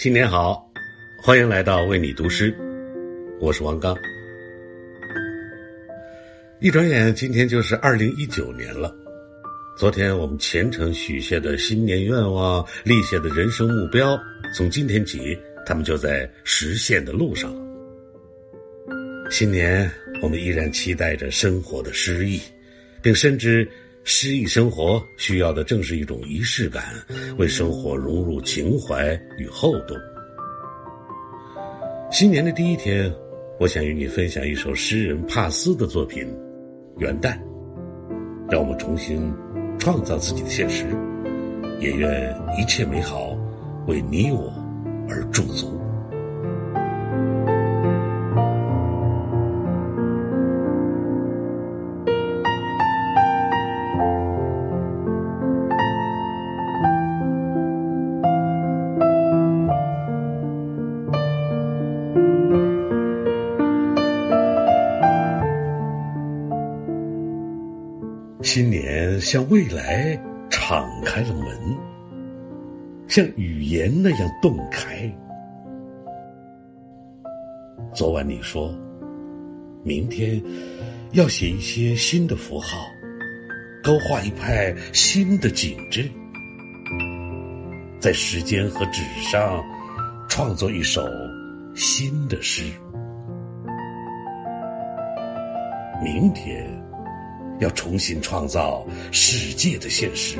新年好，欢迎来到为你读诗，我是王刚。一转眼，今天就是二零一九年了。昨天我们虔诚许下的新年愿望、立下的人生目标，从今天起，他们就在实现的路上了。新年，我们依然期待着生活的诗意，并深知。诗意生活需要的正是一种仪式感，为生活融入情怀与厚度。新年的第一天，我想与你分享一首诗人帕斯的作品《元旦》，让我们重新创造自己的现实，也愿一切美好为你我而驻足。新年向未来敞开了门，像语言那样洞开。昨晚你说，明天要写一些新的符号，勾画一派新的景致，在时间和纸上创作一首新的诗。明天。要重新创造世界的现实。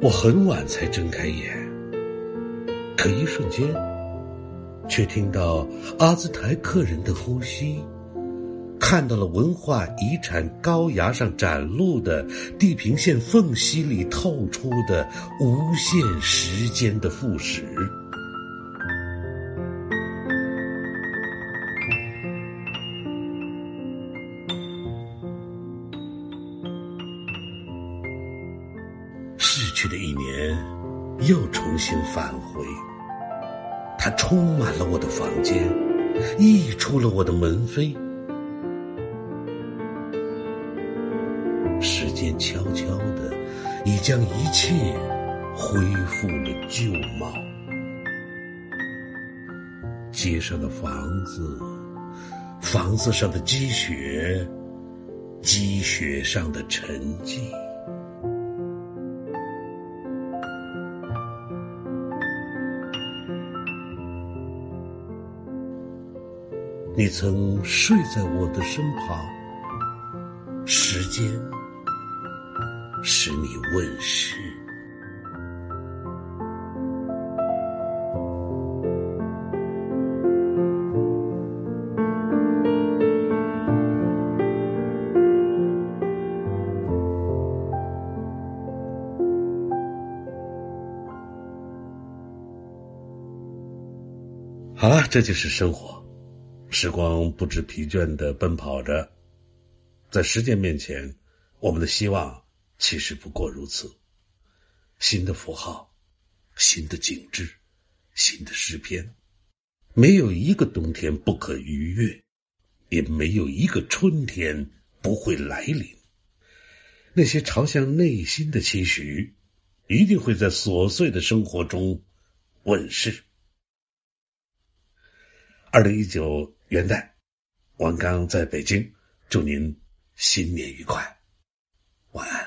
我很晚才睁开眼，可一瞬间，却听到阿兹台克人的呼吸，看到了文化遗产高崖上展露的地平线缝隙里透出的无限时间的复始。逝去的一年，又重新返回。它充满了我的房间，溢出了我的门扉。时间悄悄的，已将一切恢复了旧貌。街上的房子，房子上的积雪，积雪上的沉寂。你曾睡在我的身旁，时间使你问世。好了，这就是生活。时光不知疲倦的奔跑着，在时间面前，我们的希望其实不过如此。新的符号，新的景致，新的诗篇，没有一个冬天不可逾越，也没有一个春天不会来临。那些朝向内心的期许，一定会在琐碎的生活中问世。二零一九。元旦，王刚在北京，祝您新年愉快，晚安。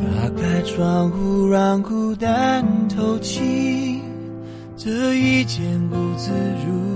打开窗户，让孤单透气，这一间屋子如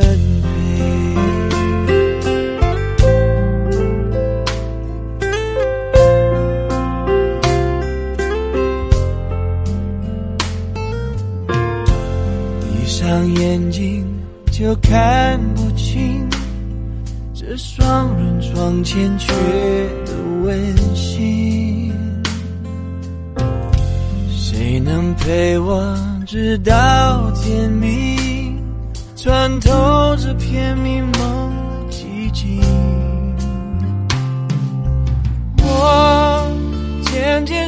眼睛就看不清。这双人床欠缺的温馨，谁能陪我直到天明，穿透这片迷蒙的寂静？我渐渐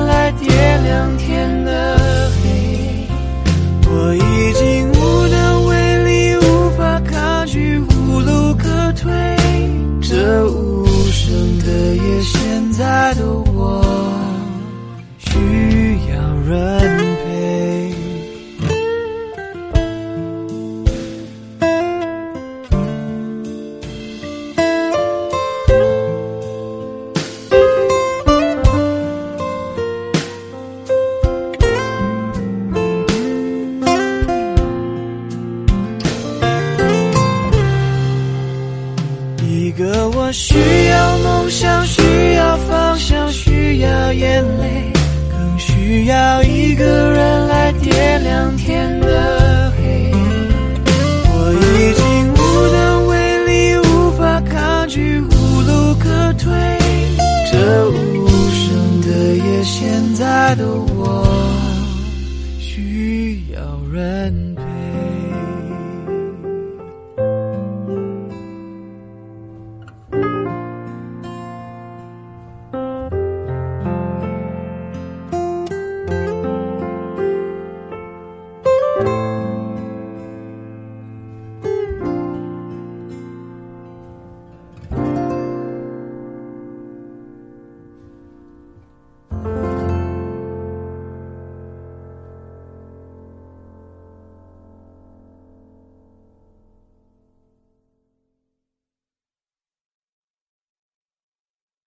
需要梦想，需要方向，需要眼泪，更需要一个人来点亮天的